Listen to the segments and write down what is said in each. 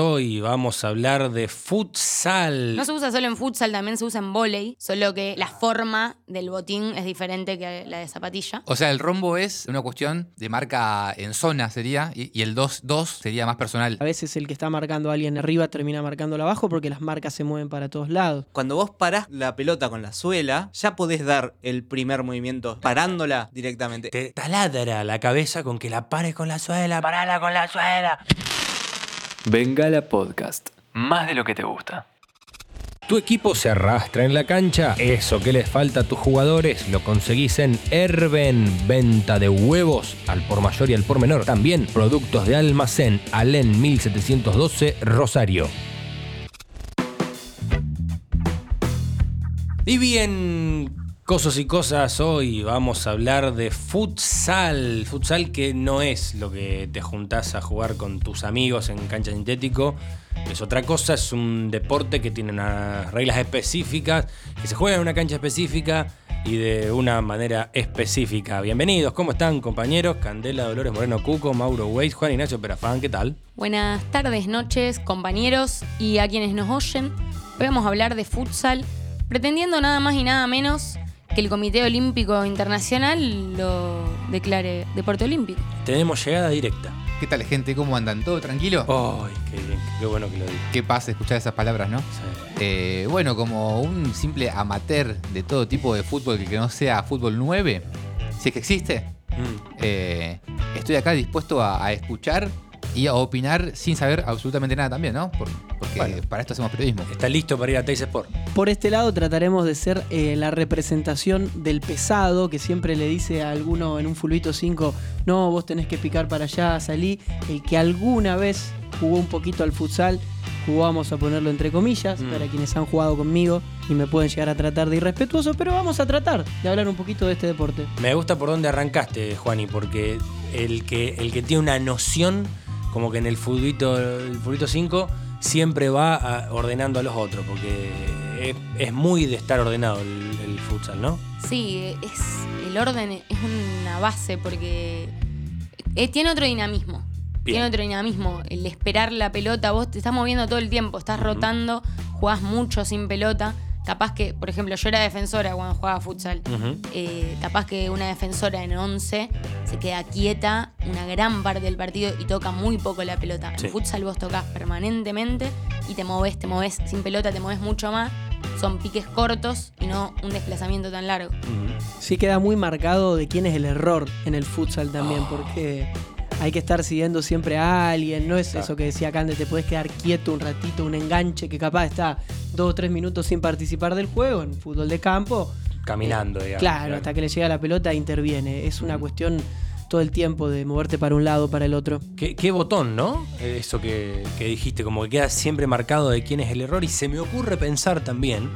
Hoy vamos a hablar de futsal. No se usa solo en futsal, también se usa en volei, solo que la forma del botín es diferente que la de zapatilla. O sea, el rombo es una cuestión de marca en zona, sería, y, y el 2-2 sería más personal. A veces el que está marcando a alguien arriba termina marcándolo abajo porque las marcas se mueven para todos lados. Cuando vos parás la pelota con la suela, ya podés dar el primer movimiento parándola directamente. Te taladra la cabeza con que la pares con la suela, parala con la suela. Bengala Podcast. Más de lo que te gusta. Tu equipo se arrastra en la cancha. Eso que les falta a tus jugadores lo conseguís en Herben. Venta de huevos al por mayor y al por menor. También productos de almacén Alén 1712 Rosario. Y bien, cosas y cosas, hoy vamos a hablar de futsal. Futsal que no es lo que te juntás a jugar con tus amigos en cancha sintético. Es otra cosa, es un deporte que tiene unas reglas específicas, que se juega en una cancha específica y de una manera específica. Bienvenidos, ¿cómo están compañeros? Candela, Dolores Moreno Cuco, Mauro Weiss, Juan Ignacio Perafán, ¿qué tal? Buenas tardes, noches, compañeros y a quienes nos oyen. Hoy vamos a hablar de futsal, pretendiendo nada más y nada menos que el Comité Olímpico Internacional lo declare deporte olímpico. Tenemos llegada directa. ¿Qué tal, gente? ¿Cómo andan? ¿Todo tranquilo? ¡Ay, qué bien! Qué bueno que lo digo. Qué pasa escuchar esas palabras, ¿no? Sí. Eh, bueno, como un simple amateur de todo tipo de fútbol que, que no sea fútbol 9, si es que existe, Mm. eh, estoy acá dispuesto a, a escuchar y a opinar sin saber absolutamente nada también, ¿no? Por- porque Bueno. para esto hacemos periodismo. ¿Está listo para ir a Teis Sport? Por este lado trataremos de ser eh, la representación del pesado que siempre le dice a alguno en un fulbito 5, no, vos tenés que picar para allá, salí. El que alguna vez jugó un poquito al futsal, jugamos a ponerlo entre comillas, Mm. para quienes han jugado conmigo y me pueden llegar a tratar de irrespetuoso, pero vamos a tratar de hablar un poquito de este deporte. Me gusta por dónde arrancaste, Juani, porque el que, el que tiene una noción, como que en el futbolito, el futbolito 5, siempre va a- ordenando a los otros, porque es, es muy de estar ordenado el, el futsal, ¿no? Sí, es el orden es una base porque eh, tiene otro dinamismo. Bien. Tiene otro dinamismo. El esperar la pelota, vos te estás moviendo todo el tiempo, estás rotando, jugás mucho sin pelota. Capaz que, por ejemplo, yo era defensora cuando jugaba futsal. Eh, capaz que una defensora en 11 se queda quieta una gran parte del partido y toca muy poco la pelota. Sí. En futsal vos tocas permanentemente y te moves, te moves sin pelota, te moves mucho más. Son piques cortos y no un desplazamiento tan largo. Sí queda muy marcado de quién es el error en el futsal también, porque hay que estar siguiendo siempre a alguien, no es Claro. eso que decía Cande, te puedes quedar quieto un ratito, un enganche que capaz está dos o tres minutos sin participar del juego en fútbol de campo. Caminando, digamos. Claro, hasta que le llega la pelota interviene. Es una cuestión todo el tiempo de moverte para un lado, para el otro. ¿Qué, qué botón, ¿no? Eso que, que dijiste, como que queda siempre marcado de quién es el error. Y se me ocurre pensar también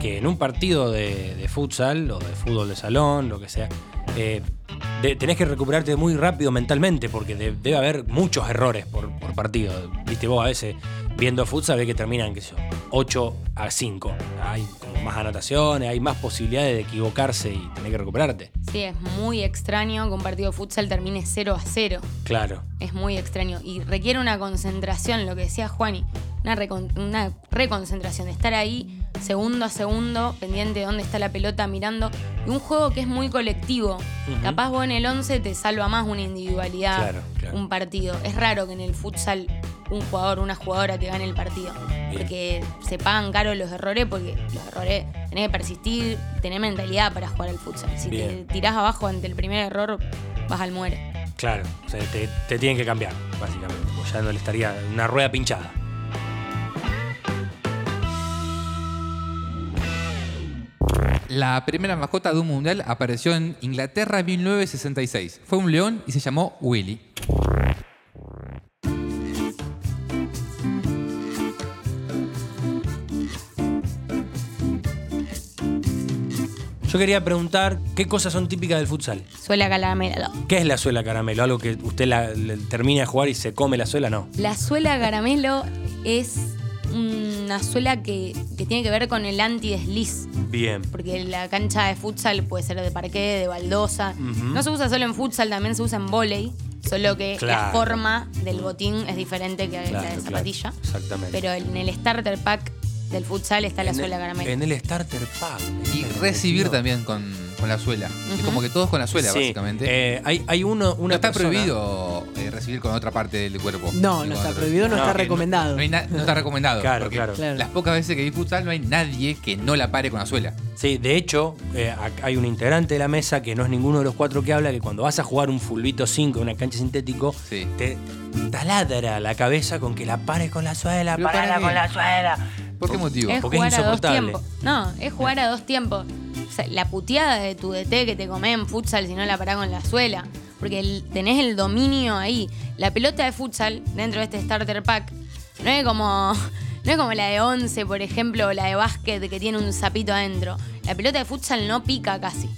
que en un partido de, de futsal o de fútbol de salón, lo que sea, eh, de- tenés que recuperarte muy rápido mentalmente porque de- debe haber muchos errores por, por partido. Viste, vos a veces viendo futsal ves que terminan, qué sé yo, 8 a 5. Hay como más anotaciones, hay más posibilidades de equivocarse y tener que recuperarte. Sí, es muy extraño que un partido de futsal termine 0 a 0. Claro. Es muy extraño y requiere una concentración, lo que decía Juani, una, recon- una reconcentración, de estar ahí segundo a segundo, pendiente de dónde está la pelota, mirando. Y un juego que es muy colectivo. Capaz vos en el 11 te salva más una individualidad, Claro, claro. un partido. Es raro que en el futsal un jugador, una jugadora te gane el partido. Bien. Porque se pagan caro los errores, porque los errores tenés que persistir, tenés mentalidad para jugar al futsal. Si Bien. te tirás abajo ante el primer error, vas al muere. Claro, o sea, te, te tienen que cambiar, básicamente. Pues ya no le estaría una rueda pinchada. La primera mascota de un mundial apareció en Inglaterra en 1966. Fue un león y se llamó Willy. Yo quería preguntar qué cosas son típicas del futsal. Suela caramelo. ¿Qué es la suela caramelo? ¿Algo que usted la, le- termina de jugar y se come la suela? No. La suela caramelo es una suela que, que tiene que ver con el anti-desliz. Bien. Porque la cancha de futsal puede ser de parqué, de baldosa. No se usa solo en futsal, también se usa en volei. Solo que la forma del botín es diferente que la de claro, zapatilla. exactamente. Pero en el starter pack del futsal está la En el- suela caramelo. En el starter pack. Y recibir también con, con la suela. Es como que todos con la suela, Sí, básicamente. eh, hay, hay uno, una no está persona- prohibido recibir con otra parte del cuerpo. No, no está prohibido, no, No, está no- recomendado. No, hay na- no está recomendado. Claro, claro. Claro. Las pocas veces que vi futsal no hay nadie que no la pare con la suela. Sí, de hecho, eh, hay un integrante de la mesa que no es ninguno de los cuatro que habla, que cuando vas a jugar un fulbito 5 en una cancha sintético, Sí. te taladra la cabeza con que la pares con la suela, parala con la suela. ¿Por qué motivo? Es porque es jugar a dos insoportable. No, es jugar a dos tiempos. O sea, la puteada de tu DT que te comés en futsal si no la parás con la suela. Porque el- tenés el dominio ahí. La pelota de futsal, dentro de este starter pack, no es como. No es como la de 11, por ejemplo, o la de básquet que tiene un sapito adentro. La pelota de futsal no pica casi.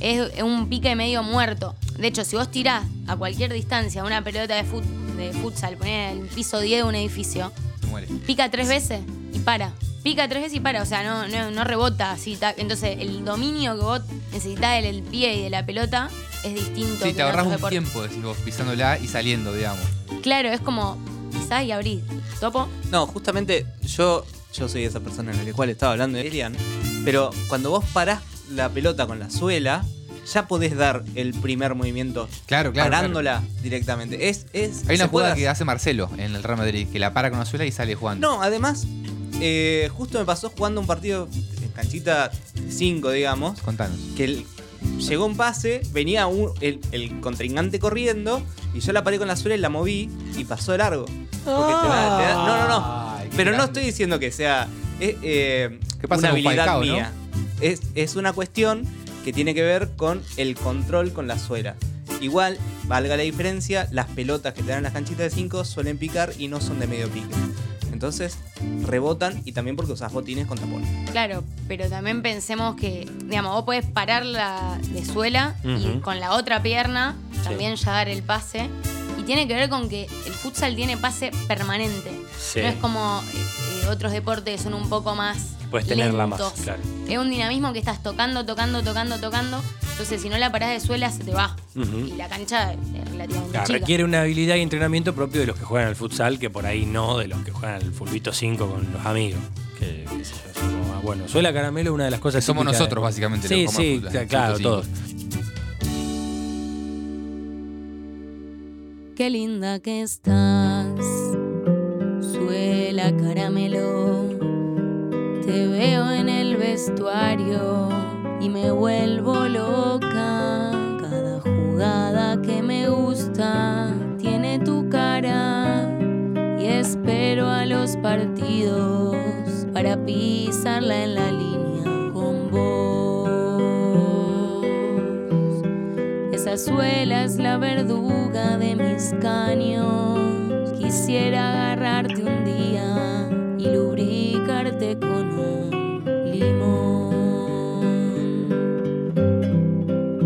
Es es un pique medio muerto. De hecho, si vos tirás a cualquier distancia una pelota de, fut- de futsal, ponés en el piso 10 de un edificio, muere. pica tres veces y para. Pica tres veces y para, o sea, no, no, no rebota así. Entonces, el dominio que vos necesitas del el pie y de la pelota es distinto. Sí, que te ahorras un deportes. tiempo, decís vos, pisándola y saliendo, digamos. Claro, es como pisás y abrís. ¿Topo? No, justamente yo, yo soy esa persona en la cual estaba hablando de Elian. Pero cuando vos parás la pelota con la suela, ya podés dar el primer movimiento Claro, claro. parándola directamente. Es, es, Hay una jugada que hace Marcelo en el Real Madrid, que la para con la suela y sale jugando. No, además, eh, justo me pasó jugando un partido en canchita 5, digamos, Contanos. que el- llegó un pase, venía un- el, el contrincante corriendo y yo la paré con la suela y la moví y pasó de largo. Porque te da- te da- no, no, no. Ay, Pero no estoy diciendo que sea eh, eh, ¿Qué pasa una habilidad Falcao, no? mía. Es, es una cuestión que tiene que ver con el control con la suela. Igual, valga la diferencia, las pelotas que te dan en las canchitas de 5 suelen picar y no son de medio pique. Entonces, rebotan y también porque usas botines con tapón. Claro, pero también pensemos que, digamos, vos podés pararla de suela y con la otra pierna Sí. también ya dar el pase. Y tiene que ver con que el futsal tiene pase permanente. Sí. No es como eh, otros deportes que son un poco más. Puedes tenerla más, claro. Es un dinamismo que estás tocando, tocando, tocando, tocando. Entonces, si no la parás de suela, se te va. Y la cancha es relativamente Claro, chica. requiere una habilidad y entrenamiento propio de los que juegan al futsal, que por ahí no de los que juegan al fulbito 5 con los amigos. Que, qué sé yo, son como, bueno, suela caramelo una de las cosas Somos típicas de- nosotros, básicamente, Sí, los que sí, jugamos al fútbol, claro, todos. Qué linda que estás, suela caramelo. Te veo en el vestuario y me vuelvo loca. Cada jugada que me gusta tiene tu cara y espero a los partidos para pisarla en la línea con vos. Esa suela es la verduga de mis caños. Quisiera agarrarte un día y lubricarte con un limón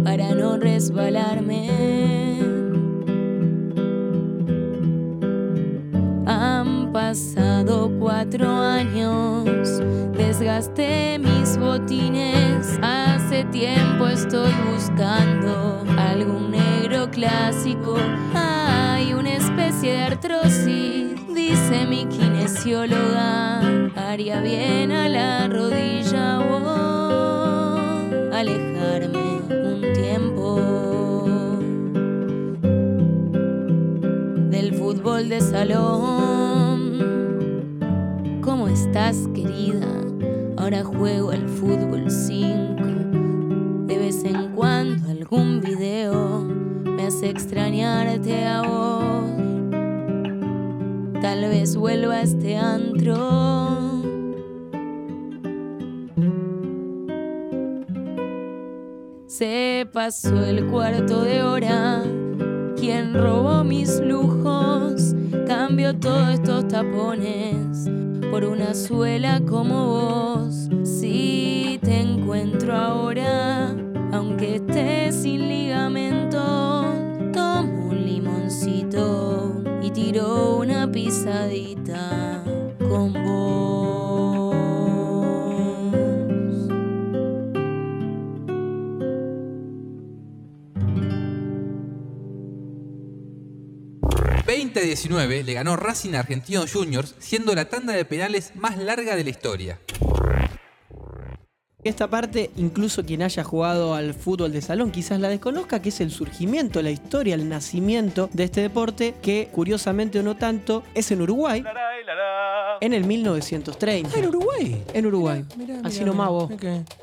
para no resbalarme. Han pasado cuatro años, desgasté mis botines. Hace tiempo estoy buscando algún negro clásico. Hay de artrosis, dice mi kinesióloga. Haría bien a la rodilla o alejarme un tiempo del fútbol de salón. ¿Cómo estás, querida? Ahora juego al fútbol 5. De vez en cuando algún video me hace extrañarte a vos. Tal vez vuelva a este antro. Se pasó el cuarto de hora. ¿Quién robó mis lujos? Cambio todos estos tapones por una suela como vos. Si te encuentro ahora, aunque estés sin ligamento, tomo un limoncito tiro una pisadita con vos. 19 le ganó Racing a Argentinos Juniors, siendo la tanda de penales más larga de la historia. Esta parte, incluso quien haya jugado al fútbol de salón quizás la desconozca, que es el surgimiento, la historia, el nacimiento de este deporte, que curiosamente o no tanto, es en Uruguay, en el 1930. en Uruguay. En Uruguay. Mirá, mirá, Así mirá, nomás vos.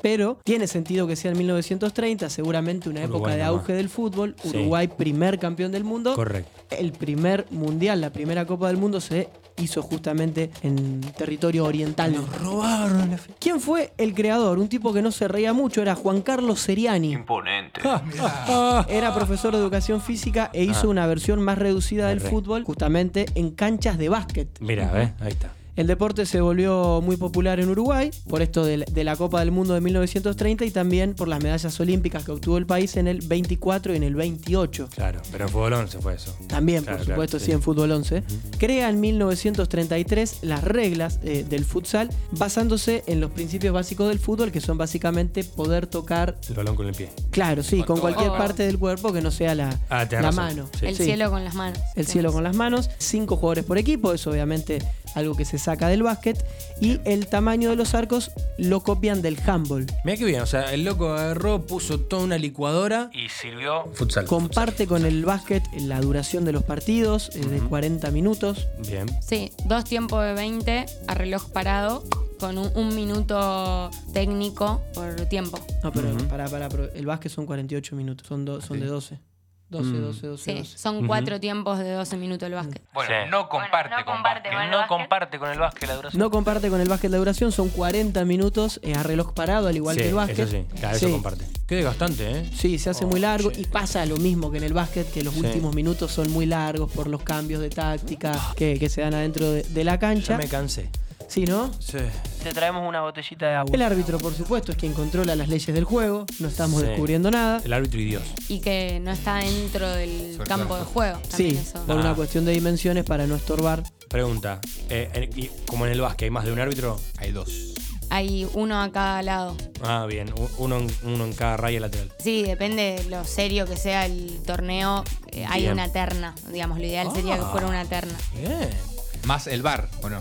Pero tiene sentido que sea en 1930, seguramente una época Uruguay de nomás. auge del fútbul. Sí. Uruguay, primer campeón del mundo. Correcto. El primer mundial, la primera Copa del Mundo se hizo justamente en territorio oriental. robaron la fe. ¿Quién fue el creador? Un tipo que no se reía mucho, era Juan Carlos Seriani. Era profesor de educación física e hizo Ah. una versión más reducida del fútbol, justamente en canchas de básquet. Mira, ¿ves? Ahí está. El deporte se volvió muy popular en Uruguay por esto de, de la Copa del Mundo de 1930 y también por las medallas olímpicas que obtuvo el país en el 24 y en el 28. Claro, pero en fútbol 11 fue eso. También, Claro, por claro, supuesto, sí. sí. en fútbol 11. Crea en 1933 las reglas eh, del futsal basándose en los principios básicos del fútbol, que son básicamente poder tocar, El balón con el pie. claro, sí, Con cualquier Oh. parte del cuerpo que no sea la, Ah, la mano. Sí. El Sí. cielo con las manos. El cielo con las manos, cinco jugadores por equipo, es obviamente algo que se saca del básquet, y el tamaño de los arcos lo copian del handball. Mira qué bien, o sea, el loco agarró, puso toda una licuadora y sirvió futsal. Comparte con el básquet la duración de los partidos, eh, de 40 minutos. Bien. Sí, dos tiempos de 20 a reloj parado con un, un minuto técnico por tiempo. No, pero Ujú. para, para, el básquet son 48 minutos, son, do- son Sí. de 12. 12, Mm. 12, 12, Sí, 12. son cuatro tiempos de 12 minutos el básquet. Bueno, Sí. no comparte Bueno, no con comparte básquet. con el No básquet. comparte con el básquet la duración. No comparte con el básquet la duración, son 40 minutos eh, a reloj parado, al igual sí, que el básquet. Eso sí, claro, Sí. eso comparte. Qué desgastante, ¿eh? Sí, se hace Oh, muy largo sí. y pasa lo mismo que en el básquet, que los Sí. últimos minutos son muy largos por los cambios de táctica que, que se dan adentro de, de la Ya cancha. me cansé. Sí, ¿no? Sí. Te traemos una botellita de agua. El árbitro, por supuesto, es quien controla las leyes del juego, no estamos Sí. descubriendo nada. El árbitro y Dios. Y que no está dentro del Sobre campo de juego. Sí, eso. por Ah. una cuestión de dimensiones para no estorbar. Pregunta. eh, en- y como en el básquet hay más de un árbitro. Hay dos. Hay uno a cada lado. Ah, bien. Uno en, uno en cada raya lateral. Sí, depende de lo serio que sea el torneo. eh, hay una terna, digamos. Lo ideal sería que Ah. fuera una terna. Bien. Más el bar, ¿o no?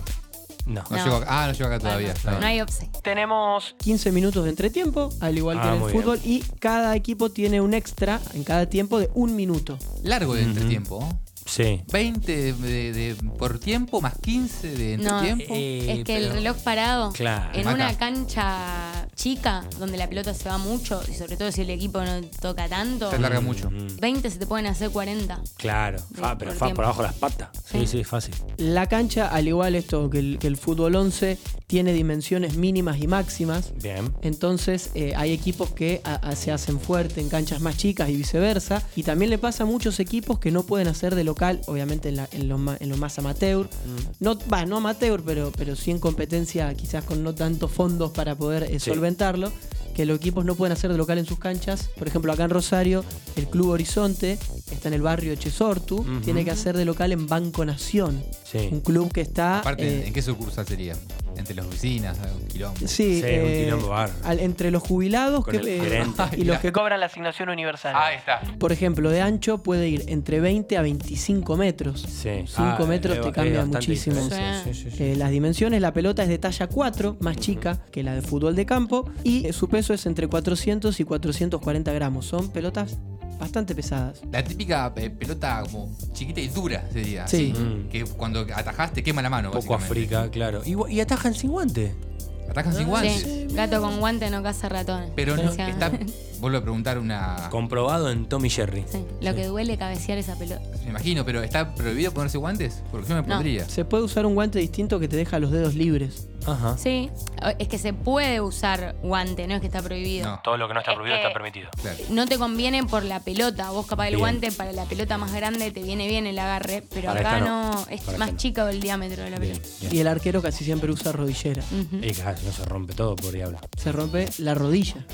No. No, No. llegó acá- ah, no llegó acá todavía. Bueno, Está bien. no hay offside. Tenemos 15 minutos de entretiempo, al igual que Ah, en el muy fútbol, y cada equipo tiene un extra en cada tiempo de un minuto. Largo de entretiempo. ¿no? Sí. 20 de, de- de- por tiempo más 15 de No, entretiempo. eh, es que el pero- reloj parado Claro. en una cancha chica donde la pelota se va mucho y sobre todo si el equipo no toca tanto, Se larga mucho. Mm, 20 se te pueden hacer 40. Claro. De- Fa, pero por fa por abajo las patas. Sí, Sí. sí, fácil. La cancha, al igual esto que el, que el fútbol 11, tiene dimensiones mínimas y máximas. Bien. Entonces eh, hay equipos que a- a- se hacen fuerte en canchas más chicas y viceversa. Y también le pasa a muchos equipos que no pueden hacer de local, obviamente en, la- en lo, ma- en lo más amateur. No, va, no amateur, pero, pero sí en competencia, quizás con no tantos fondos para poder eh, Sí. solventarlo. Que los equipos no pueden hacer de local en sus canchas. Por ejemplo, acá en Rosario, el Club Horizonte, que está en el barrio Chesortu, tiene que hacer de local en Banco Nación. Sí. Un club que está. Aparte, eh, ¿en qué sucursal sería? Entre las oficinas, un quilombo. Sí, Sí, un eh, quilombo bárbaro. al- entre los jubilados Con que, el eh, gerente. y los que cobran la asignación universal. Ahí está. Por ejemplo, de ancho puede ir entre 20 a 25 metros. Sí. 5 metros es- te es cambia bastante muchísimo. diferencia. Sí, sí, sí. Eh, las dimensiones, la pelota es de talla 4, más chica que la de fútbol de campo, y eh, su peso es entre 400 y 440 gramos. Son pelotas bastante pesadas. La típica eh, pelota como chiquita y dura, sería. Sí. así, Mm. Que cuando atajas te quema la mano. Poco. África, claro. Y, atajan sin guante. Atajan sin guantes. Sí, gato con guante no caza ratones. Pero no, está. Vuelvo a preguntar una. Comprobado en Tommy Jerry. sí, lo que duele cabecear esa pelota. Me imagino, pero ¿está prohibido ponerse guantes? Porque yo me No. pondría. Se puede usar un guante distinto que te deja los dedos libres. Ajá. Sí, es que se puede usar guante, no es que está prohibido. No, Todo lo que no está Es prohibido que- está permitido. claro. No te conviene por la pelota. Vos capaz el Bien. guante para la pelota más grande te viene bien el agarre, pero Para acá no. no. Es Para más esta no. chico el diámetro de la pelota. bien. Y el arquero casi siempre usa rodillera. Ujú. Y claro, no se rompe todo, por diablo. Se rompe la rodilla.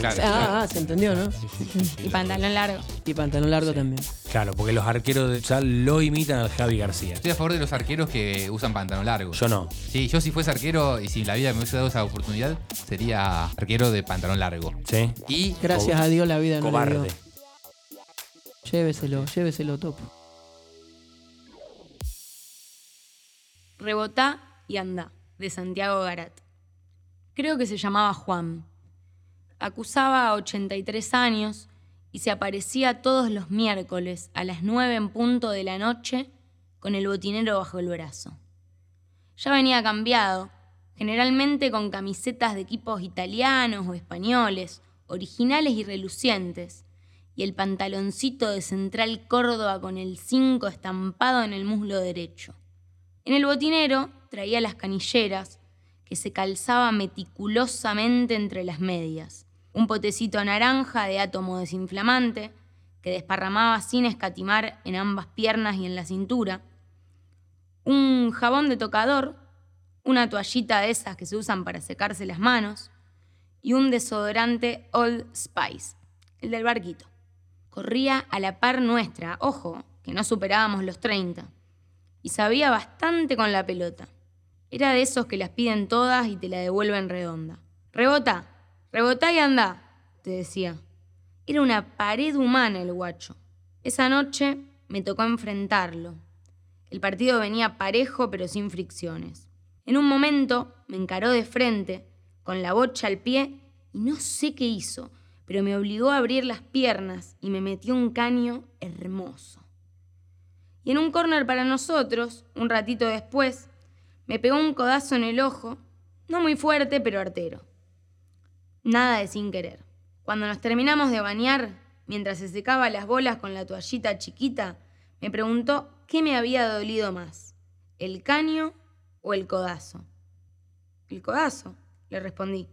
Claro. Ah, ah, se entendió, ¿no? Sí, sí, sí, sí. Y pantalón largo. Y pantalón largo también. Claro, porque los arqueros de Sal lo imitan al Javi García. Estoy a favor de los arqueros que usan pantalón largo. Yo no. Sí, yo si fuese arquero y si la vida me hubiese dado esa oportunidad, sería arquero de pantalón largo. ¿Sí? Y Gracias a Dios la vida no le Cobarde. dio. Lléveselo, lléveselo, topo. Rebotá y Andá, de Santiago Garat. Creo que se llamaba Juan. Acusaba 83 años y se aparecía todos los miércoles a las 9 en punto de la noche con el botinero bajo el brazo. Ya venía cambiado, generalmente con camisetas de equipos italianos o españoles, originales y relucientes, y el pantaloncito de Central Córdoba con el 5 estampado en el muslo derecho. En el botinero traía las canilleras, que se calzaba meticulosamente entre las medias, un potecito naranja de átomo desinflamante, que desparramaba sin escatimar en ambas piernas y en la cintura, un jabón de tocador, una toallita de esas que se usan para secarse las manos, y un desodorante Old Spice, el del barquito. Corría a la par nuestra, ojo, que no superábamos los 30, y sabía bastante con la pelota. Era de esos que las piden todas y te la devuelven redonda. Rebota, rebota y anda, te decía. Era una pared humana el guacho. Esa noche me tocó enfrentarlo. El partido venía parejo pero sin fricciones. En un momento me encaró de frente, con la bocha al pie, y no sé qué hizo, pero me obligó a abrir las piernas y me metió un caño hermoso. Y en un córner para nosotros, un ratito después, me pegó un codazo en el ojo, no muy fuerte, pero artero. Nada de sin querer. Cuando nos terminamos de bañar, mientras se secaba las bolas con la toallita chiquita, me preguntó qué me había dolido más, el caño o el codazo. El codazo, le respondí.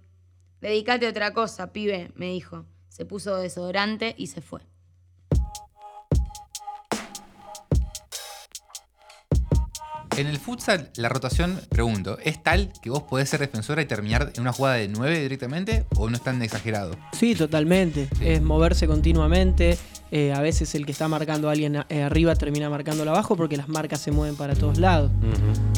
Dedícate a otra cosa, pibe, me dijo. Se puso desodorante y se fue. En el futsal, la rotación, pregunto, ¿es tal que vos podés ser defensora y terminar en una jugada de 9 directamente o no es tan exagerado? Sí, totalmente. Es moverse continuamente. Eh, a veces el que está marcando a alguien arriba termina marcándolo abajo porque las marcas se mueven para todos lados.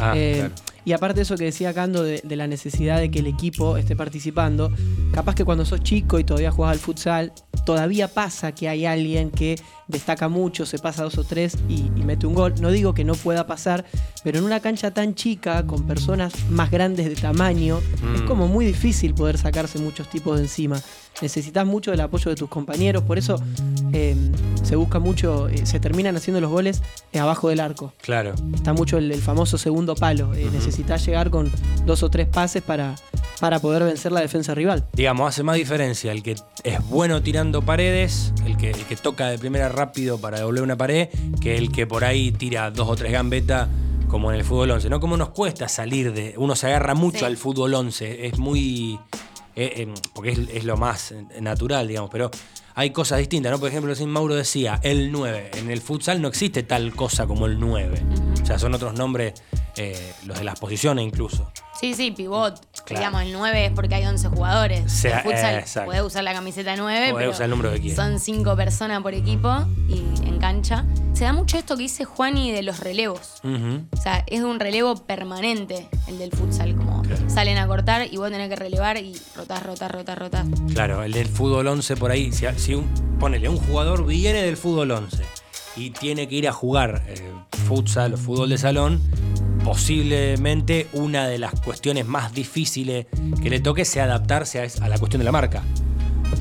Ah, Eh, claro. Y aparte de eso que decía Cando de, de la necesidad de que el equipo esté participando, capaz que cuando sos chico y todavía jugás al futsal, todavía pasa que hay alguien que destaca mucho, se pasa dos o tres y, y mete un gol. No digo que no pueda pasar, pero en una cancha tan chica, con personas más grandes de tamaño, es Mm. como muy difícil poder sacarse muchos tipos de encima. Necesitas mucho del apoyo de tus compañeros, por eso eh, se busca mucho, eh, se terminan haciendo los goles eh, abajo del arco. Claro. Está mucho el, el famoso segundo palo. Eh, Necesitas llegar con dos o tres pases para, para poder vencer la defensa rival. Digamos, hace más diferencia el que es bueno tirando paredes, el que, el que toca de primera rápido para devolver una pared, que el que por ahí tira dos o tres gambetas como en el fútbol 11. ¿no? Como nos cuesta salir de... Uno se agarra mucho Sí. al fútbol 11, es muy... eh, eh, porque es, es lo más natural, digamos, pero hay cosas distintas, ¿no? Por ejemplo, sin Mauro decía, el 9. En el futsal no existe tal cosa como el 9. O sea, son otros nombres, eh, los de las posiciones incluso. Sí, sí, pivot. Claro. Digamos, el 9 es porque hay 11 jugadores. Sí, el futsal eh, usar la camiseta 9, Podés pero usar el número que quieras. son 5 personas por equipo y en cancha. Se da mucho esto que dice Juani de los relevos. O sea, es un relevo permanente el del futsal, como Claro. salen a cortar y vos tenés que relevar y rotás, rotás, rotás, rotás. Claro, el del fútbol 11 por ahí, si, si un, ponele, un jugador viene del fútbol 11 y tiene que ir a jugar eh, futsal o fútbol de salón, posiblemente una de las cuestiones más difíciles que le toque sea adaptarse a la cuestión de la marca.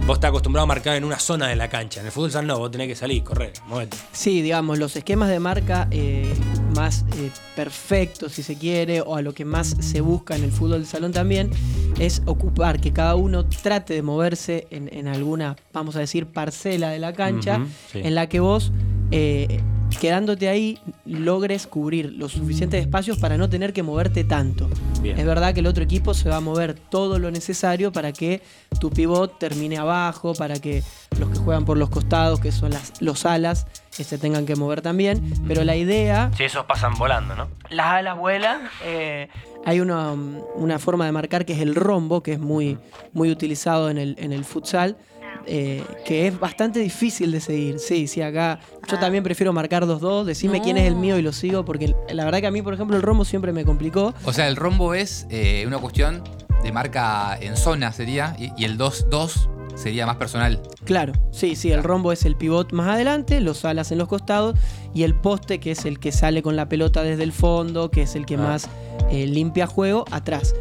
Vos estás acostumbrado a marcar en una zona de la cancha. En el fútbol sal no, vos tenés que salir, correr, moverte. Sí, digamos, los esquemas de marca eh, más eh, perfectos, si se quiere, o a lo que más se busca en el fútbol de salón también, es ocupar, que cada uno trate de moverse en, en alguna, vamos a decir, parcela de la cancha, sí. en la que vos, eh, quedándote ahí, logres cubrir los suficientes espacios para no tener que moverte tanto. Bien. Es verdad que el otro equipo se va a mover todo lo necesario para que tu pivot termine abajo, para que los que juegan por los costados, que son las, los alas, se tengan que mover también. Pero la idea, Si esos pasan volando, ¿no? las alas vuelan. eh, hay una, um, una forma de marcar que es el rombo, que es muy, muy utilizado en el, en el futsal. Eh, que es bastante difícil de seguir. Sí, sí, acá yo Ah. también prefiero marcar 2-2, decime quién es el mío y lo sigo, porque la verdad que a mí, por ejemplo, el rombo siempre me complicó. O sea, el rombo es eh, una cuestión de marca en zona, sería, y, y el 2-2 sería más personal. Claro, sí, sí, el rombo es el pivot más adelante, los alas en los costados y el poste, que es el que sale con la pelota desde el fondo, que es el que Ah. más eh, limpia juego, atrás.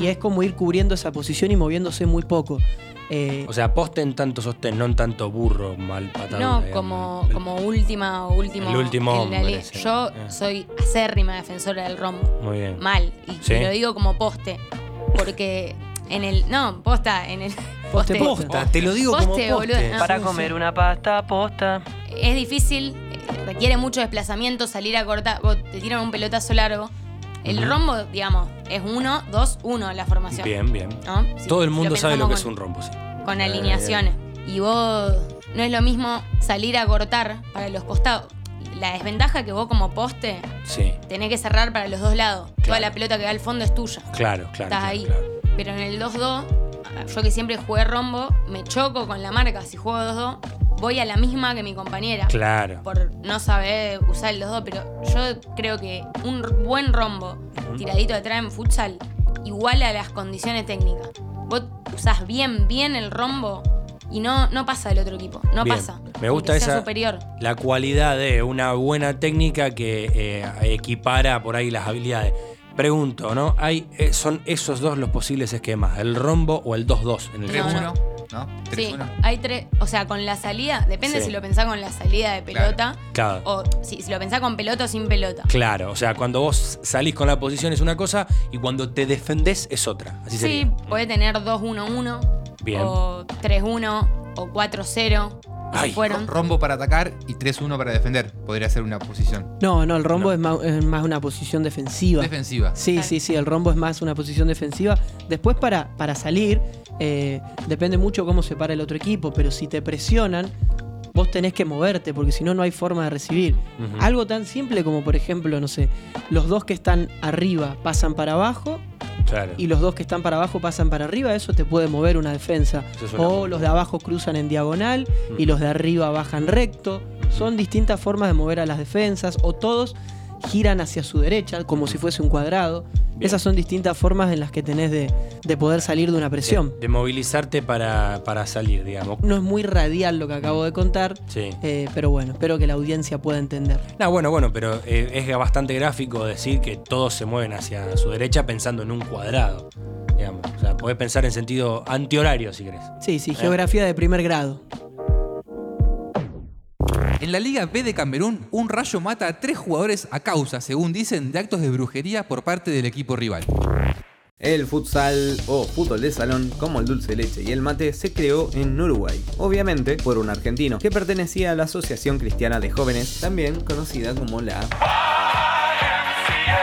Y es como ir cubriendo esa posición y moviéndose muy poco. Eh, O sea, poste en tanto sostén, no en tanto burro mal patado. No, digamos. como, El- como última o último. El último la hombre, sí. Yo Eh. soy acérrima defensora del rombo. Muy bien. Mal. Y Sí. te lo digo como poste. Porque en el. No, posta, en el. Poste, Poste. posta. Te lo digo como Poste, poste. boludo. No. Para comer una pasta posta. Es difícil, eh, requiere mucho desplazamiento, salir a cortar. Vos te tiran un pelotazo largo. El rombo, digamos, es 1, 2, 1 la formación. Bien, bien. ¿no? Si- Todo el mundo sabe lo que es un rombo, sí. con Eh, alineaciones. Y vos no es lo mismo salir a cortar para los costados. La desventaja que vos como poste Sí, tenés que cerrar para los dos lados. Toda la pelota que va al fondo es tuya. claro, claro. Estás claro, ahí. claro. Pero en el 2-2, yo que siempre jugué rombo, me choco con la marca. Si juego 2-2, voy a la misma que mi compañera. Claro. Por no saber usar el 2-2. Pero yo creo que un buen rombo tiradito de atrás en futsal iguala las condiciones técnicas. Vos usás bien, bien el rombo y no, no pasa del otro equipo. No Bien. pasa. Me gusta esa- superior. La cualidad de una buena técnica que eh, equipara por ahí las habilidades. Pregunto, ¿no? Hay, eh, ¿Son esos dos los posibles esquemas? ¿El rombo o el 2-2 en el No, futsal? 3-1, ¿no? Sí, 3-1. hay tres. O sea, con la salida, depende Sí. si lo pensás con la salida de pelota Claro. o si, si lo pensás con pelota o sin pelota. Claro, o sea, cuando vos salís con la posición es una cosa y cuando te defendés es otra. Así Sí, sería. puede tener 2-1-1 Bien. o 3-1 o 4-0. Ay, fueron. Rombo para atacar y 3-1 para defender. Podría ser una posición no, no, el rombo No. Es, más, es más una posición defensiva. defensiva. Sí, sí, sí, el rombo es más una posición defensiva. Después para, para salir, eh, depende mucho cómo se para el otro equipo, pero si te presionan, vos tenés que moverte, porque si no, no hay forma de recibir. Ujú. Algo tan simple como, por ejemplo, no sé, los dos que están arriba pasan para abajo Claro. y los dos que están para abajo pasan para arriba, eso te puede mover una defensa. O los de abajo cruzan en diagonal y Mm. los de arriba bajan recto. Son distintas formas de mover a las defensas o todos giran hacia su derecha como si fuese un cuadrado. Bien. Esas son distintas formas en las que tenés de, de poder salir de una presión. De, de movilizarte para, para salir, digamos. No es muy radial lo que acabo de contar, Sí. eh, pero bueno, espero que la audiencia pueda entender. No, bueno, bueno, pero eh, es bastante gráfico decir que todos se mueven hacia su derecha pensando en un cuadrado. Digamos. O sea, podés pensar en sentido antihorario si querés. Sí, sí, geografía de primer grado. En la Liga B de Camerún, un rayo mata a tres jugadores a causa, según dicen, de actos de brujería por parte del equipo rival. El futsal o fútbol de salón, como el dulce leche y el mate, se creó en Uruguay, obviamente por un argentino que pertenecía a la Asociación Cristiana de Jóvenes, también conocida como la...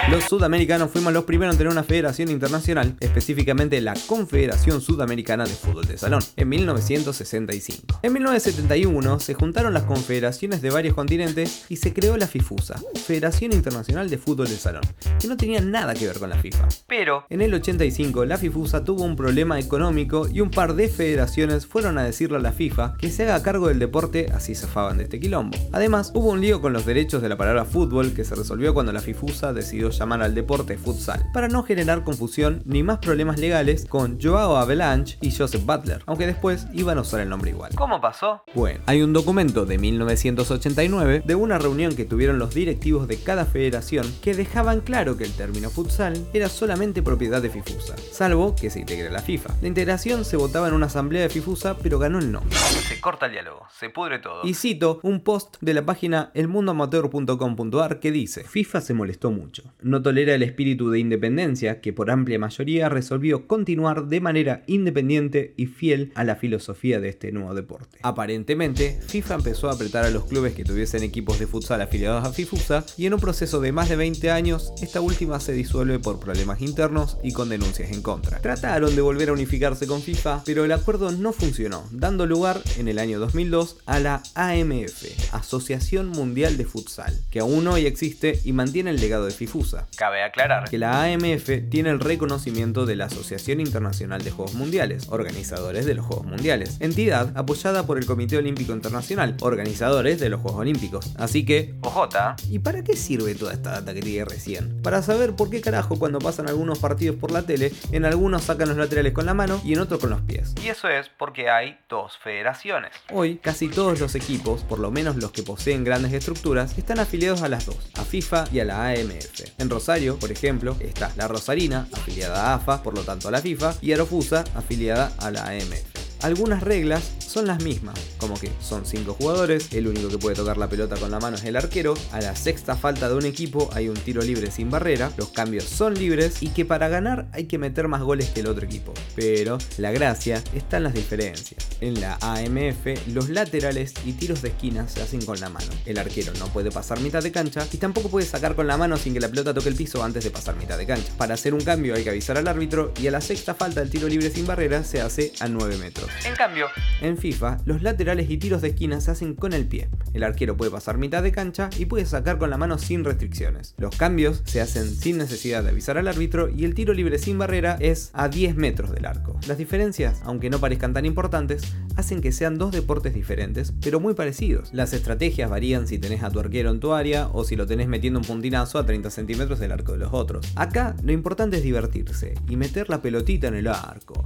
Los sudamericanos fuimos los primeros en tener una federación internacional, específicamente la Confederación Sudamericana de Fútbol de Salón, en 1965. En 1971 se juntaron las confederaciones de varios continentes y se creó la FIFUSA, Federación Internacional de Fútbol de Salón, que no tenía nada que ver con la FIFA. Pero en el 85 la FIFUSA tuvo un problema económico y un par de federaciones fueron a decirle a la FIFA que se haga cargo del deporte así zafaban de este quilombo. Además, hubo un lío con los derechos de la palabra fútbol que se resolvió cuando la FIFUSA decidió llamar al deporte futsal, para no generar confusión ni más problemas legales con Joao Avalanche y Joseph Butler, aunque después iban a usar el nombre igual. ¿Cómo pasó? Bueno, hay un documento de 1989 de una reunión que tuvieron los directivos de cada federación que dejaban claro que el término futsal era solamente propiedad de FIFUSA, salvo que se integre a la FIFA. La integración se votaba en una asamblea de FIFUSA, pero ganó el no. Se corta el diálogo, se pudre todo. Y cito un post de la página elmundoamateur.com.ar que dice: FIFA se molestó mucho. No tolera el espíritu de independencia que por amplia mayoría resolvió continuar de manera independiente y fiel a la filosofía de este nuevo deporte. Aparentemente, FIFA empezó a apretar a los clubes que tuviesen equipos de futsal afiliados a FIFUSA y en un proceso de más de 20 años, esta última se disuelve por problemas internos y con denuncias en contra. Trataron de volver a unificarse con FIFA, pero el acuerdo no funcionó, dando lugar en el año 2002 a la AMF, Asociación Mundial de Futsal, que aún hoy existe y mantiene el legado de FIFUSA Cabe aclarar. que la AMF tiene el reconocimiento de la Asociación Internacional de Juegos Mundiales, organizadores de los Juegos Mundiales, entidad apoyada por el Comité Olímpico Internacional, organizadores de los Juegos Olímpicos. Así que, OJ. ¿y para qué sirve toda esta data que recién? Para saber por qué carajo cuando pasan algunos partidos por la tele, en algunos sacan los laterales con la mano y en otros con los pies. Y eso es porque hay dos federaciones. Hoy, casi todos los equipos, por lo menos los que poseen grandes estructuras, están afiliados a las dos, a FIFA y a la AMF. En Rosario, por ejemplo, está la Rosarina, afiliada a AFA, por lo tanto a la FIFA, y Arofusa, afiliada a la AMF. Algunas reglas son las mismas, como que son 5 jugadores, el único que puede tocar la pelota con la mano es el arquero, a la sexta falta de un equipo hay un tiro libre sin barrera, los cambios son libres y que para ganar hay que meter más goles que el otro equipo. Pero la gracia está en las diferencias. En la AMF, los laterales y tiros de esquina se hacen con la mano. El arquero no puede pasar mitad de cancha y tampoco puede sacar con la mano sin que la pelota toque el piso antes de pasar mitad de cancha. Para hacer un cambio hay que avisar al árbitro y a la sexta falta el tiro libre sin barrera se hace a 9 metros. En cambio, En FIFA, los laterales y tiros de esquina se hacen con el pie. El arquero puede pasar mitad de cancha y puede sacar con la mano sin restricciones. Los cambios se hacen sin necesidad de avisar al árbitro y el tiro libre sin barrera es a 10 metros del arco. Las diferencias, aunque no parezcan tan importantes, hacen que sean dos deportes diferentes, pero muy parecidos. Las estrategias varían si tenés a tu arquero en tu área o si lo tenés metiendo un puntinazo a 30 centímetros del arco de los otros. Acá lo importante es divertirse y meter la pelotita en el arco.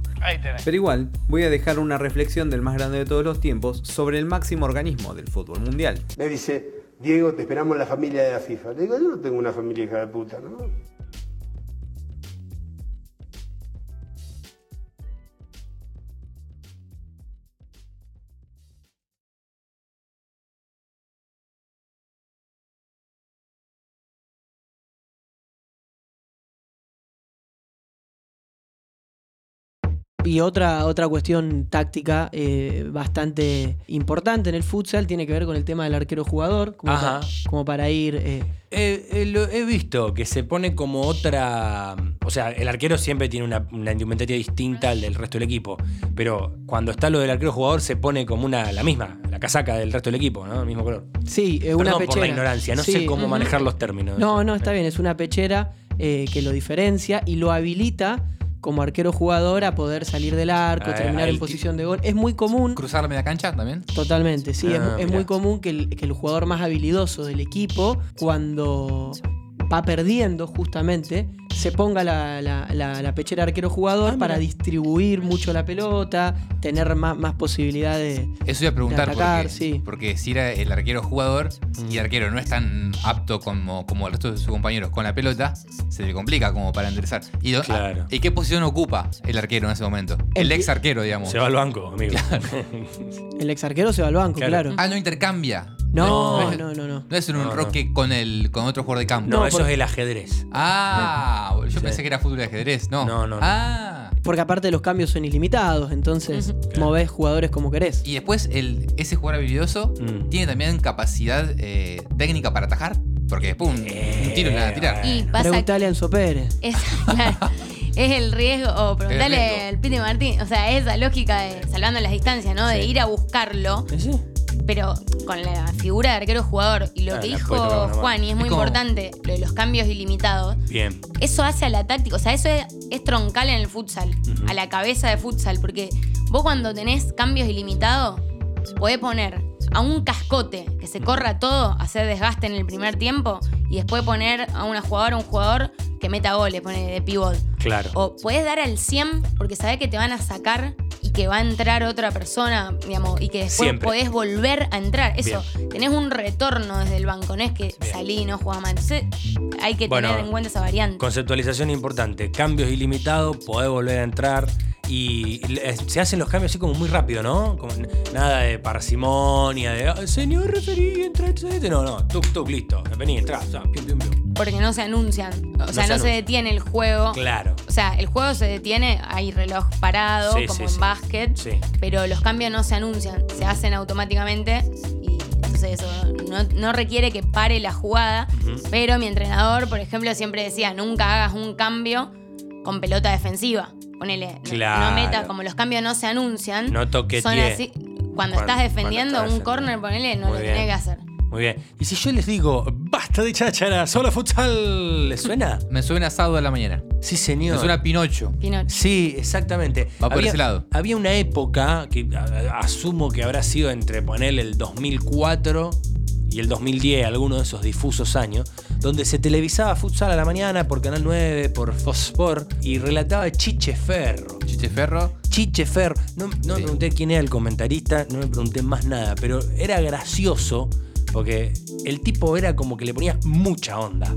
Pero igual, voy a dejar una reflexión del más grande de todos los tiempos sobre el máximo organismo del fútbol mundial. Me dice, Diego, te esperamos la familia de la FIFA. Digo, yo no tengo una familia hija de puta, ¿no? Y otra, otra cuestión táctica eh, bastante importante en el futsal tiene que ver con el tema del arquero jugador, como, para ir... eh, Eh, eh, lo he visto que se pone como otra. O sea, el arquero siempre tiene una, una indumentaria distinta al del resto del equipo. Pero cuando está lo del arquero jugador, se pone como una la misma, la casaca del resto del equipo, ¿no? El mismo color. sí, eh, una Perdón pechera. por la ignorancia, no Sí. sé cómo manejar los términos. No, no, está bien, es una pechera que lo diferencia y lo habilita como arquero jugador a poder salir del arco, Ah, terminar en posición de gol. Es muy común, ¿Cruzar la media cancha también? totalmente, sí, es, Ah, es muy común que el, que el jugador más habilidoso del equipo, cuando va perdiendo justamente, se ponga la, la- la- la pechera arquero jugador Ah, para distribuir mucho la pelota, tener más, más posibilidad de... Eso iba a preguntar, De atacar, porque, sí. porque si era el arquero jugador y el arquero no es tan apto como, como el resto de sus compañeros con la pelota, se le complica como para enderezar. ¿Y, do- Claro. ¿y qué posición ocupa el arquero en ese momento? El, El- ex arquero, digamos. Se va al banco, amigo. El ex arquero se va al banco, Claro. claro. Ah, no intercambia. No, no. no, no, no. No es un No, no. roque con el con otro jugador de campo. No, No, eso es el ajedrez. Ah, yo Sí. pensé que era fútbol de ajedrez. No. No, no, no. Ah. Porque aparte los cambios son ilimitados, entonces Claro. movés jugadores como querés. Y después el, ese jugador habilidoso Mm. tiene también capacidad eh, técnica para atajar. Porque después un, un tiro le van a tirar. Y pasa Preguntale a Enzo Pérez. Es, claro, es el riesgo, o riesgo. al Piti Martín, o sea, esa lógica de salvando las distancias, ¿no? De ir a buscarlo, ¿Sí? Pero con la figura de arquero jugador. Y lo Ah, que dijo. Juan, y es muy Es como- importante, lo de los cambios ilimitados, Bien. eso hace a la táctica, o sea, eso es, es troncal en el futsal, a la cabeza de futsal, porque vos cuando tenés cambios ilimitados, podés poner a un cascote que se corra todo, hacer desgaste en el primer tiempo, y después poner a una jugadora o un jugador que meta goles, pone de pivot. Claro. O puedes dar al 100 porque sabés que te van a sacar y que va a entrar otra persona, digamos, y que después Siempre. podés volver a entrar. Eso, tenés un retorno desde el banco, no es que Bien. salí y no jugás más. Entonces hay que Bueno, tener en cuenta esa variante. Conceptualización importante. Cambios ilimitados, podés volver a entrar. Y eh, se hacen los cambios así como muy rápido, ¿no? Como nada de parsimonia, de "Ah, señor referí, entra, entra". No, no, tuk, tuk, listo. Vení, entra. o sea, pium, pium, pium. Porque no se anuncian. O No sea, se no se detiene el juego. Claro. O sea, el juego se detiene, hay reloj parado, Sí, como sí, en sí. básquet, Sí. pero los cambios no se anuncian, se hacen automáticamente y entonces eso no, no requiere que pare la jugada. Pero mi entrenador, por ejemplo, siempre decía, nunca hagas un cambio con pelota defensiva. Ponele, no- Claro. no meta, como los cambios no se anuncian, No toqueteé. son así. Cuando, Cuando- estás defendiendo cuando estás un corner, ponele, no Muy lo bien. tenés que hacer. Muy bien. Y si yo les digo, basta de cháchara, solo futsal, ¿les suena? Me suena sábado de la mañana. Sí, señor. Me suena Pinocho. Pinocho. Sí, exactamente. Va por había, ese lado. Había una época que asumo que habrá sido entre ponerle el 2004 y el 2010, alguno de esos difusos años, donde se televisaba futsal a la mañana por Canal 9, por Fospor y relataba Chiche Ferro. Chiche Ferro. Chiche Ferro. No, no me Sí. pregunté quién era el comentarista, no me pregunté más nada, pero era gracioso porque el tipo era como que le ponía mucha onda.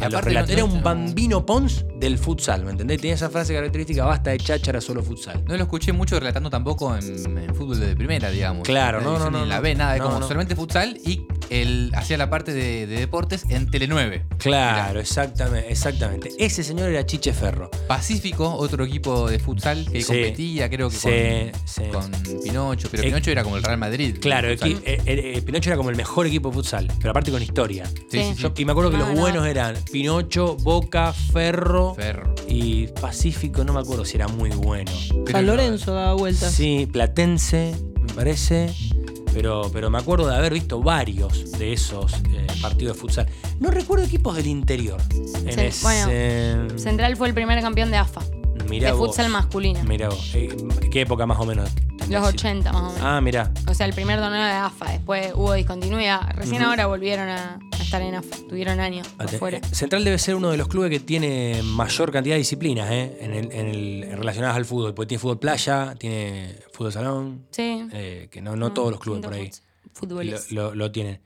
A los no- era un no- bambino Pons del futsal, ¿me entendés? Tenía esa frase característica, basta de cháchara, solo futsal. No lo escuché mucho relatando tampoco en, en fútbol de primera, digamos. Claro, no, no, no, en la. B, nada, No, como no. solamente futsal y él hacía la parte de, de deportes en Tele 9. Claro, exactamente, exactamente. Ese señor era Chiche Ferro. Pacífico, otro equipo de futsal que Sí. competía, creo que Sí, con, sí. con Pinocho, pero Eh, Pinocho era como el Real Madrid. Claro, eh, eh, Pinocho era como el mejor equipo de futsal, pero aparte con historia. Sí, Sí. sí, sí. Yo- y me acuerdo que No, los no. buenos eran Pinocho, Boca, Ferro, Ferro. y Pacífico, no me acuerdo si era muy bueno. San Lorenzo daba vueltas. Sí, Platense, me parece. Pero, pero me acuerdo de haber visto varios de esos eh, partidos de futsal. No recuerdo equipos del interior. En ese, bueno, Central fue el primer campeón de AFA. Mirá de vos, futsal masculino. Mirá vos. Eh, ¿Qué época más o menos? Los 80 más o menos. Ah, mirá. O sea, el primer torneo de AFA. Después hubo discontinuidad. Recién ahora volvieron a, a estar en AFA. Tuvieron años Ate- afuera. eh, Central debe ser uno de los clubes que tiene mayor cantidad de disciplinas ¿eh? en el, en el- relacionadas al fútbol. Porque tiene fútbol playa, tiene fútbol salón, Sí. eh, que no, no todos los clubes por ahí lo- lo tienen.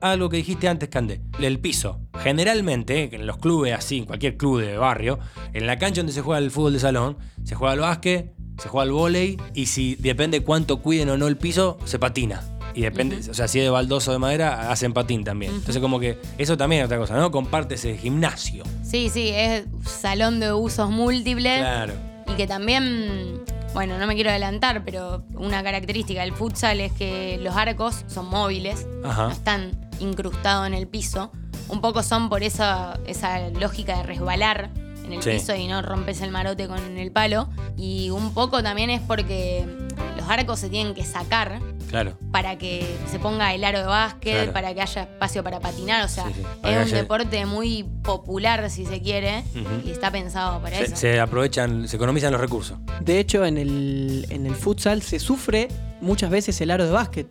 Algo que dijiste antes, Cande, el piso. Generalmente, en los clubes así, en cualquier club de barrio, en la cancha donde se juega el fútbol de salón, se juega al básquet, se juega al vóley y si depende cuánto cuiden o no el piso, se patina. Y depende, o sea, si es de baldoso o de madera, hacen patín también. Entonces, como que eso también es otra cosa, ¿no? Comparte ese gimnasio. Sí, sí, es salón de usos múltiples. Claro. Y que también, bueno, no me quiero adelantar, pero una característica del futsal es que los arcos son móviles, Ajá. no están incrustados en el piso. Un poco son por esa, esa lógica de resbalar en el Sí. piso y no rompes el marote con el palo. Y un poco también es porque los arcos se tienen que sacar Claro. para que se ponga el aro de básquet, Claro. para que haya espacio para patinar. O sea, Sí, sí. Es un haya- deporte muy popular, si se quiere, y está pensado para Se, eso. se aprovechan, se economizan los recursos. De hecho, en el, en el futsal se sufre muchas veces el aro de básquet.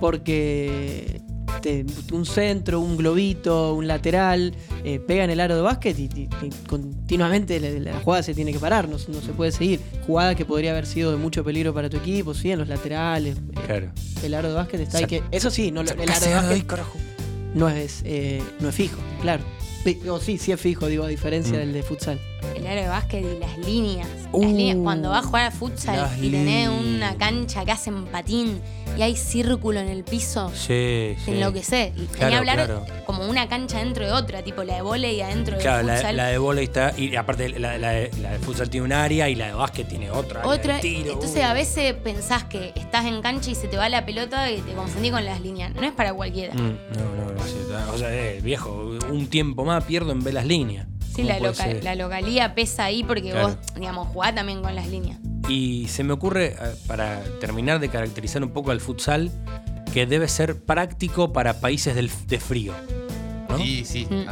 Porque te- un centro, un globito, un lateral, eh, pega en el aro de básquet y, y- y continuamente la, la jugada se tiene que parar, no, se- no se puede seguir. Jugada que podría haber sido de mucho peligro para tu equipo, sí, en los laterales. eh, Claro. El aro de básquet está ahí que. Eso sí, no, lo- el aro de básquet no es, eh, no es fijo, claro. Sí, O sí, sí es fijo, digo, a diferencia Mm. del de futsal. El aro de básquet y las líneas. Uh, las líneas. Cuando vas a jugar a futsal y tenés líneas. una cancha que hacen patín y hay círculo en el piso, Sí, sí. enloquecés. Y Claro, tenía que hablar claro. como una cancha dentro de otra, tipo la de volei adentro Claro, la, futsal. la de volei está. Y aparte, la, la de- la de futsal tiene un área y la de básquet tiene otra. área Otra, de tiro. entonces Uh. a veces pensás que estás en cancha y se te va la pelota y te confundí con las líneas. No es para cualquiera. Mm, no, no, no. sí, o sea, eh, viejo, un tiempo más pierdo en ver las líneas. Sí, ¿Cómo la, loca- localía pesa ahí porque Claro. vos, digamos, jugás también con las líneas. Y se me ocurre, eh, para terminar de caracterizar un poco al futsal, que debe ser práctico para países del, de frío. ¿no? Sí, sí. Mm.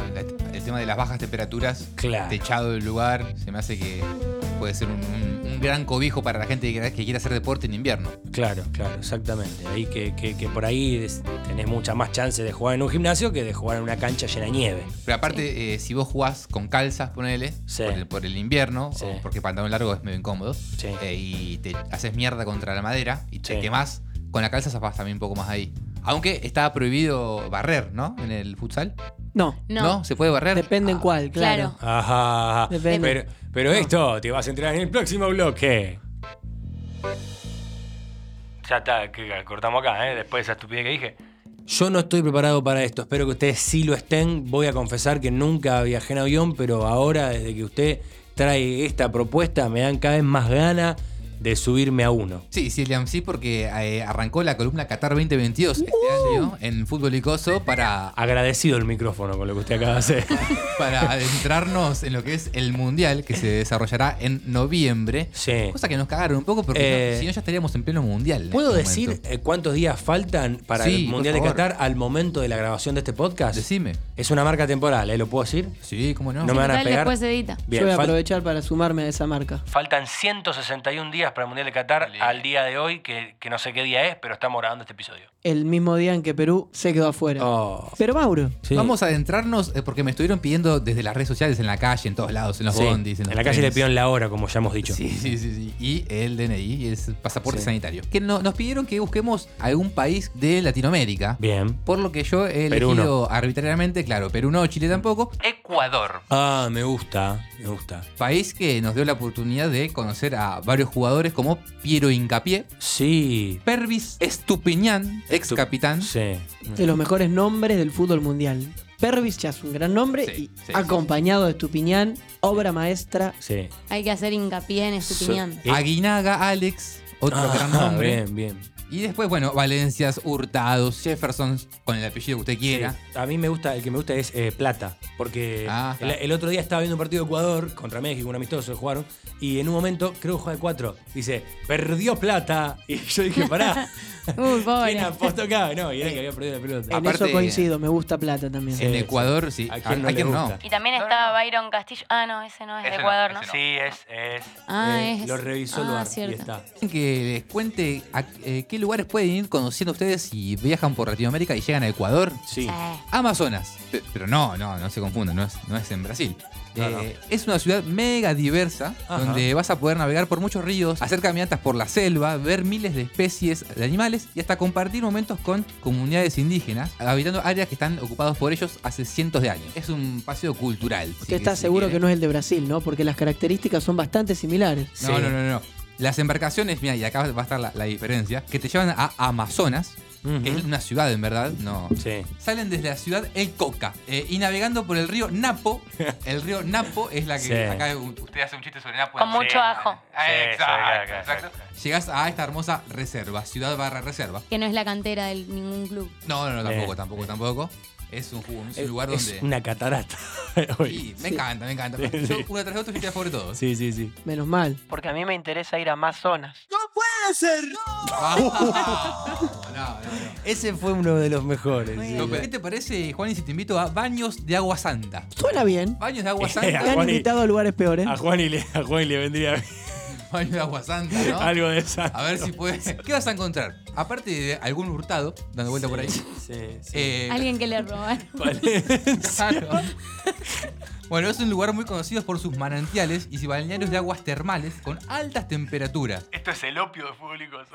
El tema de las bajas temperaturas, Claro. techado del lugar, se me hace que puede ser un, un- un gran cobijo para la gente que, que quiera hacer deporte en invierno. Claro, claro, exactamente. Ahí que, que- que por ahí tenés mucha más chance de jugar en un gimnasio que de jugar en una cancha llena de nieve. Pero aparte, eh, si vos jugás con calzas, ponele, Sí. por, el, por el invierno, Sí. o porque pantalón largo es medio incómodo, Sí. eh, y te haces mierda contra la madera y te Sí. quemás, con la calza zafás también un poco más ahí. Aunque está prohibido barrer, ¿no? En el futsal. No, No. ¿Se puede barrer? depende en Ah, cual, claro. Claro. Ajá. ajá. Depende. Pero, pero esto te vas a entrar en el próximo bloque. Ya está, que cortamos acá, ¿eh? después de esa estupidez que dije. Yo no estoy preparado para esto, espero que ustedes sí lo estén. Voy a confesar que nunca viajé en avión, pero ahora, desde que usted trae esta propuesta, me dan cada vez más ganas de subirme a uno. Sí, sí, Liam, sí, porque eh, arrancó la columna Qatar 2022 este año en Fútbol Icoso para, Agradecido el micrófono con lo que usted acaba de hacer. para adentrarnos en lo que es el Mundial que se desarrollará en noviembre. Sí. Cosa que nos cagaron un poco porque Eh, si no ya estaríamos en pleno Mundial. en ¿Puedo este decir momento. eh, cuántos días faltan para Sí, el Mundial de. Qatar al momento de la grabación de este podcast? Decime. Es una marca temporal, ¿eh? ¿Lo puedo decir? Sí, cómo no. No me van a Total, pegar. después se edita. Bien, Yo voy a fal- aprovechar para sumarme a esa marca. faltan 161 días para el Mundial de Qatar al día de hoy, que, que no sé qué día es, pero estamos grabando este episodio. El mismo día en que Perú se quedó afuera. Oh. Pero Mauro, Sí. Vamos a adentrarnos eh, porque me estuvieron pidiendo desde las redes sociales, en la calle, en todos lados, en los Sí, bondis, en, en los la calle le pidieron la hora, como ya hemos dicho. Sí, sí, sí, sí. Y el DNI, y el pasaporte Sí. sanitario. Que no- nos pidieron que busquemos algún país de Latinoamérica. Bien. Por lo que yo he Perú elegido arbitrariamente, claro, Perú no, Chile tampoco, Ecuador. Ah, me gusta, me gusta. País que nos dio la oportunidad de conocer a varios jugadores como Piero Incapié, Sí. Pervis Estupiñán, ex capitán. Sí. de los mejores nombres del fútbol mundial. Pervis ya es un gran nombre Sí, y sí, acompañado de Estupiñán, obra maestra. Sí. Hay que hacer hincapié en So- Estupiñán. Eh, Aguinaga Alex, otro ah, gran nombre. Bien, bien. Y después, bueno, Valencias, Hurtados, Jefferson, con el apellido que usted quiera. Sí. A mí me gusta, el que me gusta es eh, Plata, porque Ah, el, otro día estaba viendo un partido de Ecuador contra México, un amistoso, jugaron, y en un momento, creo que juega de cuatro, dice, perdió Plata, y yo dije, pará, Uy, pobre. ¿quién apostó acá? No, y era que había perdido la pelota. En Aparte- eso coincido, me gusta Plata también. Sí. En Ecuador, sí. ¿A quién no gusta? Y también estaba Byron Castillo. Ah, no, ese no es de Ese no, Ecuador, ¿no? Sí, es, es. Ah, eh, es- Lo revisó ah, lugar y cierto. está. Que les cuente a eh, qué lugares pueden ir conociendo ustedes si viajan por Latinoamérica y llegan a Ecuador. Sí. Amazonas. Pe- Pero no, no, no se confundan, no es, no es en Brasil. No, Eh, Es una ciudad mega diversa Ajá. donde vas a poder navegar por muchos ríos, hacer caminatas por la selva, ver miles de especies de animales y hasta compartir momentos con comunidades indígenas, habitando áreas que están ocupadas por ellos hace cientos de años. Es un paseo cultural. si- Usted está si seguro quiere. que no es el de Brasil, ¿no? Porque las características son bastante similares. Sí. No, no, no, no. Las embarcaciones, mira, y acá va a estar la, la diferencia, que te llevan a Amazonas, que es una ciudad en verdad, no. Sí. Salen desde la ciudad El Coca eh, y navegando por el río Napo. El río Napo es la que Sí. acá usted hace un chiste sobre Napo. Con Sí. mucho ajo. Sí, exacto, sí, exacto. Llegas a esta hermosa reserva, ciudad barra reserva. Que no es la cantera de ningún club. No, no, no, tampoco, tampoco, tampoco. Es un, jugo, es un Es, lugar es donde. una catarata. Sí, me encanta, me encanta. Sí, Yo, sí. una tras otra, yo te sobre todos. Sí, sí, sí. Menos mal. Porque a mí me interesa ir a más zonas. Ah, no, no, no. Ese fue uno de los mejores. No, pero ¿Qué te parece, Juan, y si te invito a baños de agua santa? Suena bien. Baños de agua Eh, Me santa. han Juan y- invitado a lugares peores. A Juan y le, a Juan y le vendría bien Baños de agua santa, ¿no? algo de esa. A ver si puedes. ¿Qué vas a encontrar? Aparte de algún hurtado, dando vuelta por ahí. Sí, sí. eh, Alguien que le robaron. claro. Bueno, es un lugar muy conocido por sus manantiales y sus balnearios de aguas termales con altas temperaturas. Esto es el opio de públicos.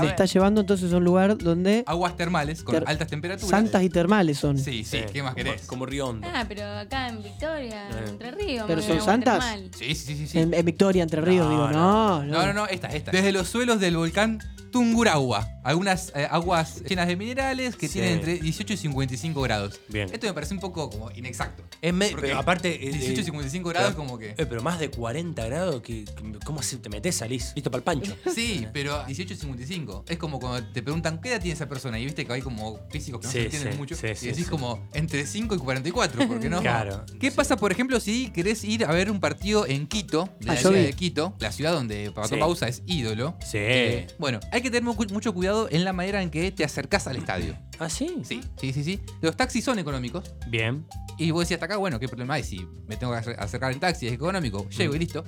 Me está llevando entonces a un lugar donde Aguas termales con Ter- altas temperaturas. santas y termales son. Sí, sí, ¿qué más querés? Como, como Río Hondo. Ah, pero acá en Victoria, Eh. Entre Ríos. ¿Pero son santas? Termal. Sí, sí, sí, sí. En, en Victoria, Entre Ríos, No, digo, no. no, No, no, no, esta, esta. Desde los suelos del volcán Tungurahua. Algunas eh, aguas llenas de minerales que Sí. tienen entre 18 y 55 grados. Bien. Esto me parece un poco como inexacto. Es me- Porque pero aparte. Eh, 18 y eh, 55 grados pero- como que... eh, pero más de 40 grados, que, que- ¿cómo se te metes, salís? Listo para el pancho. Sí, pero 18 y 55. Es como cuando te preguntan qué edad tiene esa persona y viste que hay como físicos que no Sí, se entienden sí, mucho. sí, y decís sí. como entre 5 y 44, ¿por qué no? Claro. ¿Qué pasa, por ejemplo, si querés ir a ver un partido en Quito, de Ah, la ciudad vi. de Quito, la ciudad donde Papato Sí. Pausa es ídolo? Sí. Eh, bueno, hay que tener mu- mucho cuidado en la manera en que te acercás al estadio. ¿Ah, sí? Sí, sí, sí, sí. Los taxis son económicos. Bien. Y vos decís hasta acá, bueno, ¿qué problema hay? Si me tengo que acer- acercar en taxi, es económico, llego y listo.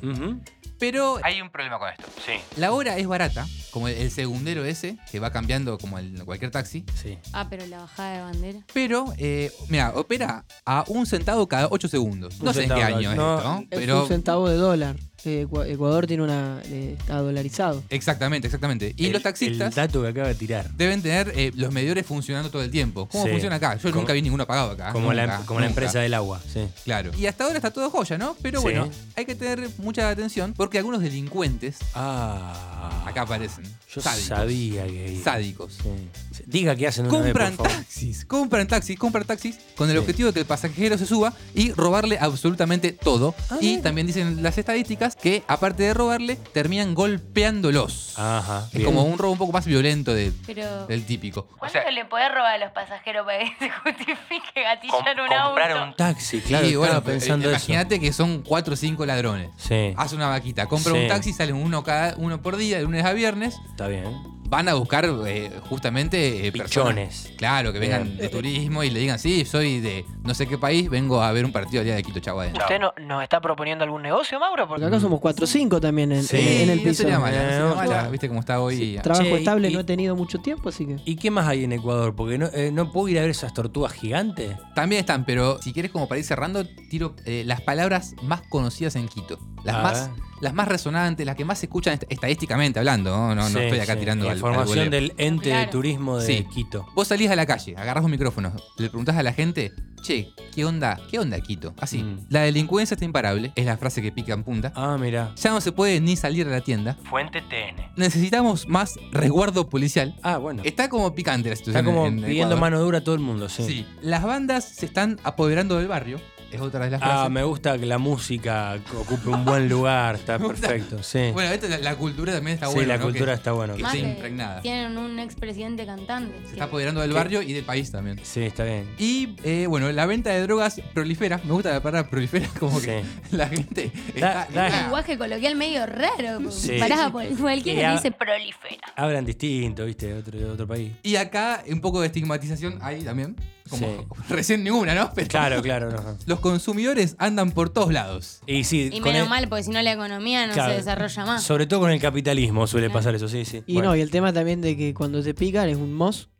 Pero Hay un problema con esto. Sí. la hora es barata, como el, el segundero ese, que va cambiando como el, cualquier taxi. Sí. Ah, pero la bajada de bandera. Pero, eh, mira, opera a un centavo cada 8 segundos. Un No sé en qué año es no, esto, ¿no? Es Pero. un centavo de dólar. Eh, Ecua- Ecuador tiene una. eh, está dolarizado. Exactamente, exactamente. Y El- los taxistas El dato que acaba de tirar. deben tener eh, los medidores funcionando todo el tiempo. ¿Cómo Sí. funciona acá? Yo Como- nunca vi ninguno apagado acá. Como, la, Nunca, como la nunca. empresa del agua. Sí. Claro. Y hasta ahora está todo joya, ¿no? Pero Sí. bueno, hay que tener mucha atención porque algunos delincuentes Ah. acá aparecen. Yo sádicos. sabía que. Sádicos. Sí. Diga qué hacen una vez, Compran taxis, compran taxis, compran taxis con el Sí. objetivo de que el pasajero se suba y robarle absolutamente todo. Ah, y bien. también dicen las estadísticas que, aparte de robarle, terminan golpeándolos. Ajá. es bien. como un robo un poco más violento de- Pero. del típico. ¿Cuánto le podés robar a los pasajeros para que se justifique gatillar Com- un auto? comprar un taxi, claro. estaba bueno, pensando eso. imagínate que son cuatro o cinco ladrones. Sí, Hace una vaquita, compra Sí. un taxi, salen uno cada uno por día, de lunes a viernes. está bien. Van a buscar eh, justamente eh, personas- Pichones. Claro, que vengan de turismo y le digan, sí, soy de no sé qué país, vengo a ver un partido al día de Quito, adentro. ¿Usted no, nos está proponiendo algún negocio, Mauro? Porque acá somos 4 o 5 también en, Sí, en- el no piso. sería mala, no sería mala. ojo. Viste cómo está hoy. Trabajo Che, estable y- no he tenido mucho tiempo, así que. ¿Y qué más hay en Ecuador? Porque no, eh, no puedo ir a ver esas tortugas gigantes. También están, pero si quieres como para ir cerrando, tiro eh, las palabras más conocidas en Quito. Las A más, ver. Las más resonantes, las que más se escuchan est- estadísticamente hablando. No, no, no Sí, estoy acá sí. tirando al- al Información del ente de turismo de Sí. Quito. Vos salís a la calle, agarrás un micrófono, le preguntás a la gente, che, ¿qué onda? ¿Qué onda Quito? Así, Mm. la delincuencia está imparable, es la frase que pica en punta. Ah, mira. Ya no se puede ni salir a la tienda. Fuente TN. Necesitamos más resguardo policial. Ah, bueno. Está como picante la situación. Está como en- en pidiendo Ecuador. mano dura a todo el mundo, sí. Sí. Las bandas se están apoderando del barrio. Es otra de las Ah, frases. me gusta que la música ocupe un buen lugar, está perfecto, sí. Bueno, esta, la, la cultura también está sí, buena. la ¿no? cultura Que está buena. que esté impregnada. Tienen un expresidente cantante. Se está apoderando del barrio y del país también. Sí, está bien. Y eh, bueno, la venta de drogas prolifera. Me gusta la palabra prolifera, como que la gente Da- está. da- Un lenguaje coloquial medio raro. Sí. Pará, por- cualquiera dice prolifera. Hablan distinto, ¿viste? De otro, de otro país. Y acá un poco de estigmatización hay también. Como Sí. recién ninguna, ¿no? Pero Claro, claro. no. Los consumidores andan por todos lados. Y sí, Y con menos el- mal, porque si no la economía no claro, se desarrolla más. Sobre todo con el capitalismo suele pasar eso, sí, sí. Y Bueno. no, y el tema también de que cuando te pican es un mosquito.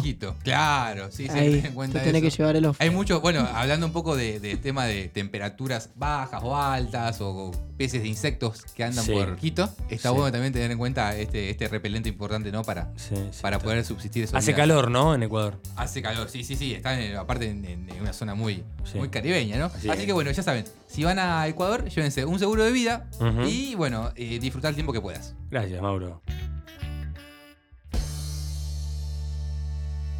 Quito. Claro, sí, sí, Ahí, en cuenta te tenés eso. que llevar el off. Hay mucho, bueno, hablando un poco de, de tema de temperaturas bajas o altas o peces de insectos que andan Sí. por Quito, está Sí. bueno también tener en cuenta este, este repelente importante, ¿no? Para, Sí, sí, para está- poder subsistir esos Hace días. calor, ¿no? En Ecuador. Hace calor, sí, sí, sí. Está en- aparte en, en- en una zona muy, Sí. muy caribeña, ¿no? Así que bueno, ya saben, si van a Ecuador, llévense un seguro de vida y bueno, eh, disfrutar el tiempo que puedas. Gracias, Mauro.